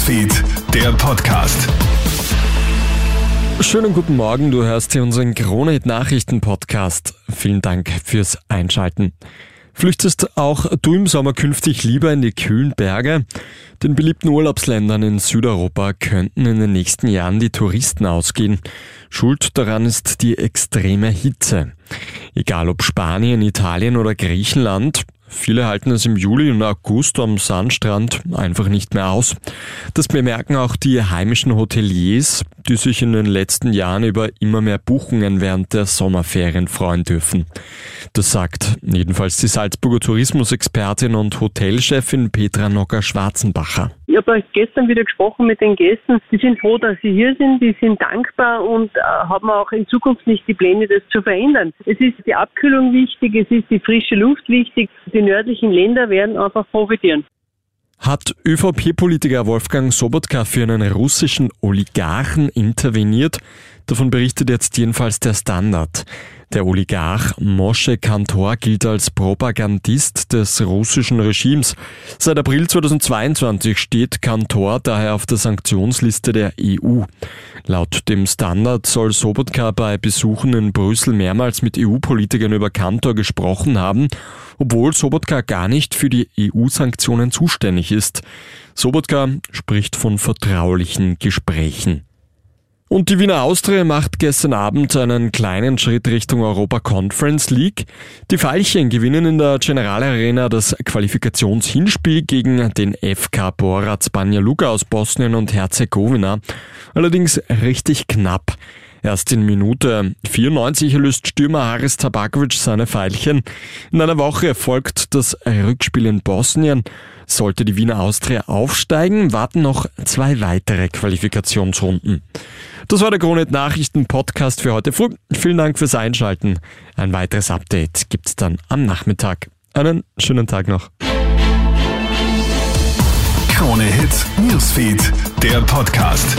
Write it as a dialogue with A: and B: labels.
A: Newsfeed, der Podcast.
B: Schönen guten Morgen, du hörst hier unseren Kronehit Nachrichten Podcast. Vielen Dank fürs Einschalten. Flüchtest auch du im Sommer künftig lieber in die kühlen Berge? Den beliebten Urlaubsländern in Südeuropa könnten in den nächsten Jahren die Touristen ausgehen. Schuld daran ist die extreme Hitze. Egal ob Spanien, Italien oder Griechenland, Viele halten es im Juli und August am Sandstrand einfach nicht mehr aus. Das bemerken auch die heimischen Hoteliers, die sich in den letzten Jahren über immer mehr Buchungen während der Sommerferien freuen dürfen. Das sagt jedenfalls die Salzburger Tourismusexpertin und Hotelchefin Petra Nocker-Schwarzenbacher.
C: Ich habe gestern wieder gesprochen mit den Gästen. Die sind froh, dass sie hier sind, die sind dankbar und äh, haben auch in Zukunft nicht die Pläne, das zu verändern. Es ist die Abkühlung wichtig, es ist die frische Luft wichtig. Die nördlichen Länder werden einfach profitieren
B: hat ÖVP-Politiker Wolfgang Sobotka für einen russischen Oligarchen interveniert. Davon berichtet jetzt jedenfalls der Standard. Der Oligarch Moshe Kantor gilt als Propagandist des russischen Regimes. Seit April 2022 steht Kantor daher auf der Sanktionsliste der EU. Laut dem Standard soll Sobotka bei Besuchen in Brüssel mehrmals mit EU-Politikern über Kantor gesprochen haben, obwohl Sobotka gar nicht für die EU-Sanktionen zuständig ist. Sobotka spricht von vertraulichen Gesprächen. Und die Wiener Austria macht gestern Abend einen kleinen Schritt Richtung Europa Conference League. Die Veilchen gewinnen in der General Arena das Qualifikationshinspiel gegen den FK Borac Banja Luka aus Bosnien und Herzegowina. Allerdings richtig knapp. Erst in Minute 94 löst Stürmer Haris Tabakovic seine Pfeilchen. In einer Woche folgt das Rückspiel in Bosnien. Sollte die Wiener Austria aufsteigen, warten noch zwei weitere Qualifikationsrunden. Das war der Kronet Nachrichten Podcast für heute früh. Vielen Dank fürs Einschalten. Ein weiteres Update gibt's dann am Nachmittag. Einen schönen Tag noch.
A: Krone Hits, Newsfeed, der Podcast.